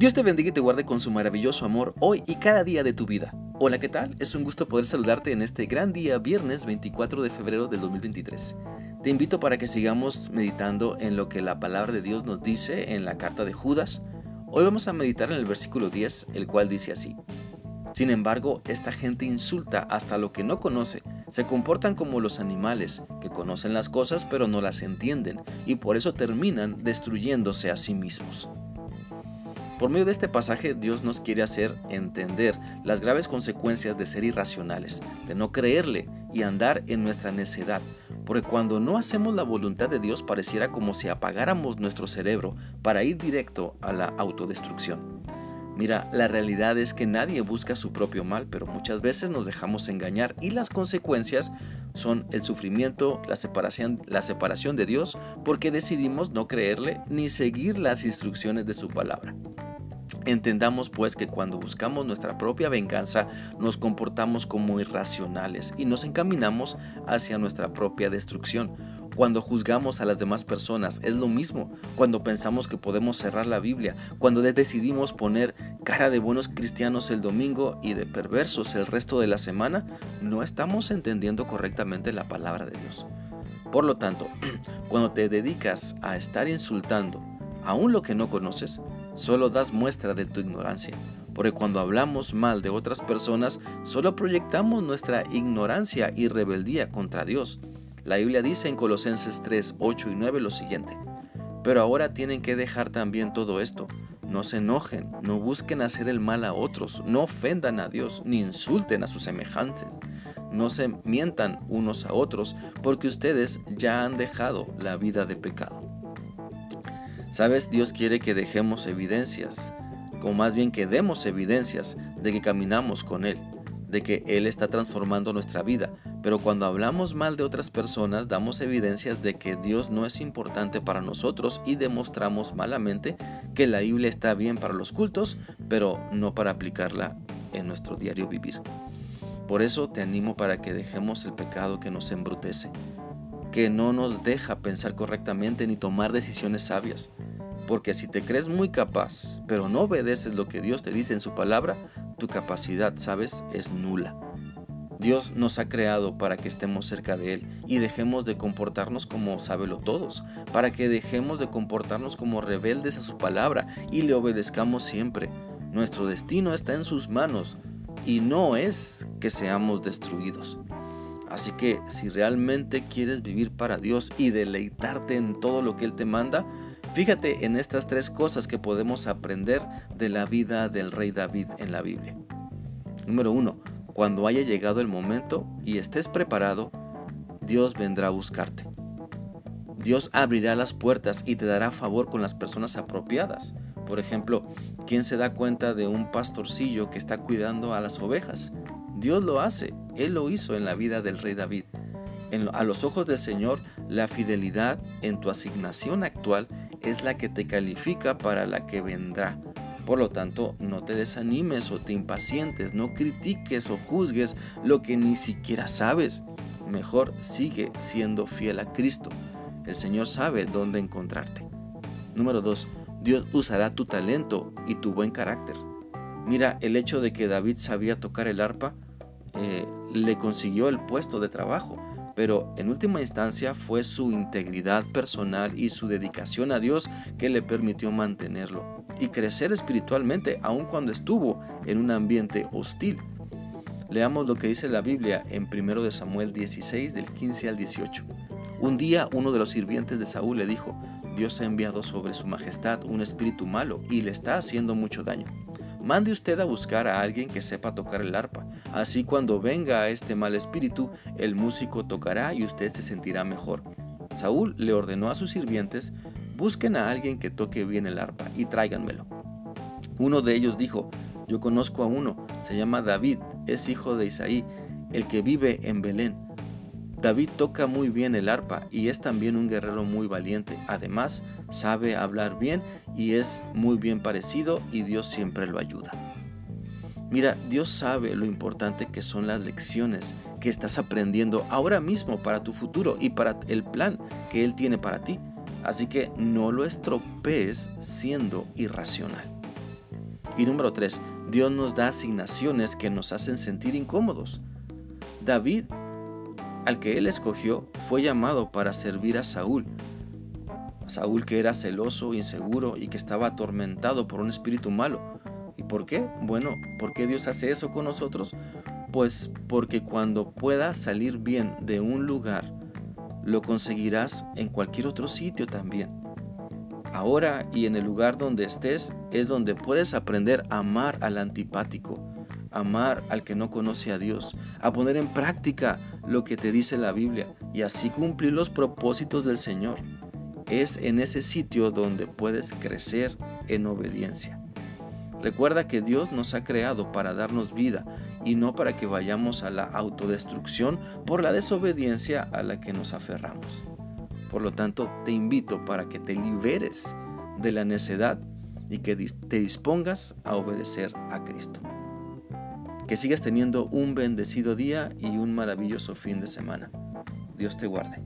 Dios te bendiga y te guarde con su maravilloso amor hoy y cada día de tu vida. Hola, ¿qué tal? Es un gusto poder saludarte en este gran día, viernes 24 de febrero del 2023. Te invito para que sigamos meditando en lo que la palabra de Dios nos dice en la carta de Judas. Hoy vamos a meditar en el versículo 10, el cual dice así. Sin embargo, esta gente insulta hasta lo que no conoce, se comportan como los animales, que conocen las cosas pero no las entienden, y por eso terminan destruyéndose a sí mismos. Por medio de este pasaje Dios nos quiere hacer entender las graves consecuencias de ser irracionales, de no creerle y andar en nuestra necedad, porque cuando no hacemos la voluntad de Dios pareciera como si apagáramos nuestro cerebro para ir directo a la autodestrucción. Mira, la realidad es que nadie busca su propio mal, pero muchas veces nos dejamos engañar y las consecuencias son el sufrimiento, la separación, de Dios, porque decidimos no creerle ni seguir las instrucciones de su palabra. Entendamos pues que cuando buscamos nuestra propia venganza nos comportamos como irracionales y nos encaminamos hacia nuestra propia destrucción. Cuando juzgamos a las demás personas es lo mismo. Cuando pensamos que podemos cerrar la Biblia, cuando decidimos poner cara de buenos cristianos el domingo y de perversos el resto de la semana, no estamos entendiendo correctamente la palabra de Dios. Por lo tanto, cuando te dedicas a estar insultando aún lo que no conoces, solo das muestra de tu ignorancia, porque cuando hablamos mal de otras personas, solo proyectamos nuestra ignorancia y rebeldía contra Dios. La Biblia dice en Colosenses 3, 8 y 9 lo siguiente, pero ahora tienen que dejar también todo esto. No se enojen, no busquen hacer el mal a otros, no ofendan a Dios, ni insulten a sus semejantes. No se mientan unos a otros, porque ustedes ya han dejado la vida de pecado. Sabes, Dios quiere que dejemos evidencias, o más bien que demos evidencias de que caminamos con Él, de que Él está transformando nuestra vida. Pero cuando hablamos mal de otras personas, damos evidencias de que Dios no es importante para nosotros y demostramos malamente que la Biblia está bien para los cultos, pero no para aplicarla en nuestro diario vivir. Por eso te animo para que dejemos el pecado que nos embrutece, que no nos deja pensar correctamente ni tomar decisiones sabias. Porque si te crees muy capaz, pero no obedeces lo que Dios te dice en su palabra, tu capacidad, sabes, es nula. Dios nos ha creado para que estemos cerca de Él y dejemos de comportarnos como sábelo todos, para que dejemos de comportarnos como rebeldes a su palabra y le obedezcamos siempre. Nuestro destino está en sus manos y no es que seamos destruidos. Así que si realmente quieres vivir para Dios y deleitarte en todo lo que Él te manda, fíjate en estas tres cosas que podemos aprender de la vida del rey David en la Biblia. Número uno, cuando haya llegado el momento y estés preparado, Dios vendrá a buscarte. Dios abrirá las puertas y te dará favor con las personas apropiadas. Por ejemplo, ¿quién se da cuenta de un pastorcillo que está cuidando a las ovejas? Dios lo hace, Él lo hizo en la vida del rey David. a los ojos del Señor, la fidelidad en tu asignación actual es la que te califica para la que vendrá. Por lo tanto, no te desanimes o te impacientes, no critiques o juzgues lo que ni siquiera sabes. Mejor sigue siendo fiel a Cristo. El Señor sabe dónde encontrarte. Número 2. Dios usará tu talento y tu buen carácter. Mira, el hecho de que David sabía tocar el arpa eh, le consiguió el puesto de trabajo, pero en última instancia fue su integridad personal y su dedicación a Dios que le permitió mantenerlo y crecer espiritualmente aun cuando estuvo en un ambiente hostil. Leamos lo que dice la Biblia en 1 Samuel 16 del 15 al 18. Un día uno de los sirvientes de Saúl le dijo, Dios ha enviado sobre su majestad un espíritu malo y le está haciendo mucho daño. Mande usted a buscar a alguien que sepa tocar el arpa. Así cuando venga este mal espíritu, el músico tocará y usted se sentirá mejor. Saúl le ordenó a sus sirvientes, busquen a alguien que toque bien el arpa y tráiganmelo. Uno de ellos dijo, yo conozco a uno, se llama David, es hijo de Isaí, el que vive en Belén. David toca muy bien el arpa y es también un guerrero muy valiente. Además, sabe hablar bien y es muy bien parecido y Dios siempre lo ayuda. Mira, Dios sabe lo importante que son las lecciones que estás aprendiendo ahora mismo para tu futuro y para el plan que Él tiene para ti. Así que no lo estropees siendo irracional. Y número 3, Dios nos da asignaciones que nos hacen sentir incómodos. David, al que él escogió, fue llamado para servir a Saúl. Saúl que era celoso, inseguro y que estaba atormentado por un espíritu malo. ¿Y por qué? Bueno, ¿por qué Dios hace eso con nosotros? Pues porque cuando puedas salir bien de un lugar, lo conseguirás en cualquier otro sitio también. Ahora y en el lugar donde estés es donde puedes aprender a amar al antipático, amar al que no conoce a Dios, a poner en práctica lo que te dice la Biblia y así cumplir los propósitos del Señor. Es en ese sitio donde puedes crecer en obediencia. Recuerda que Dios nos ha creado para darnos vida y no para que vayamos a la autodestrucción por la desobediencia a la que nos aferramos. Por lo tanto, te invito para que te liberes de la necedad y que te dispongas a obedecer a Cristo. Que sigas teniendo un bendecido día y un maravilloso fin de semana. Dios te guarde.